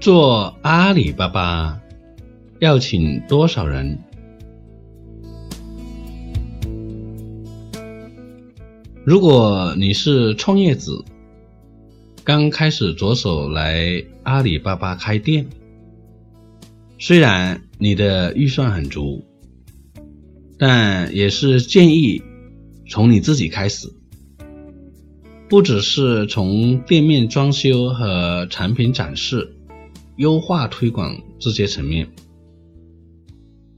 做阿里巴巴要请多少人？如果你是创业者，刚开始着手来阿里巴巴开店，虽然你的预算很足，但也是建议从你自己开始，不只是从店面装修和产品展示、优化推广这些层面，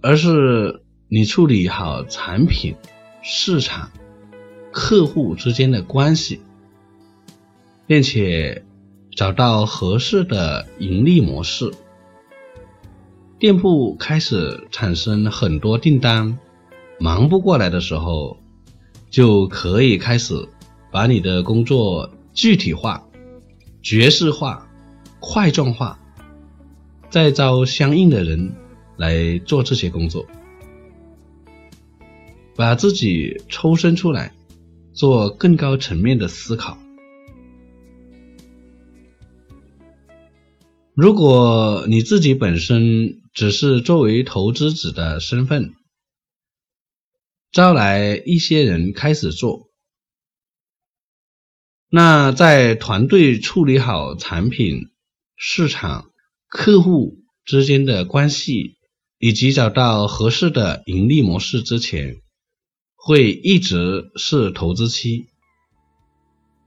而是你处理好产品、市场。客户之间的关系，并且找到合适的盈利模式，店铺开始产生很多订单，忙不过来的时候，就可以开始把你的工作具体化、爵士化、块状化，再招相应的人来做这些工作，把自己抽身出来。做更高层面的思考。如果你自己本身只是作为投资者的身份，招来一些人开始做，那在团队处理好产品、市场、客户之间的关系，以及找到合适的盈利模式之前，会一直是投资期，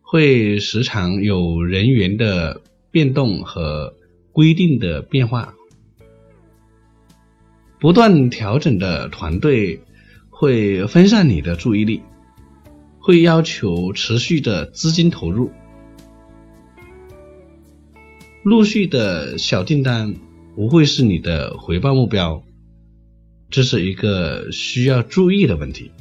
会时常有人员的变动和规定的变化，不断调整的团队会分散你的注意力，会要求持续的资金投入，陆续的小订单不会是你的回报目标，这是一个需要注意的问题。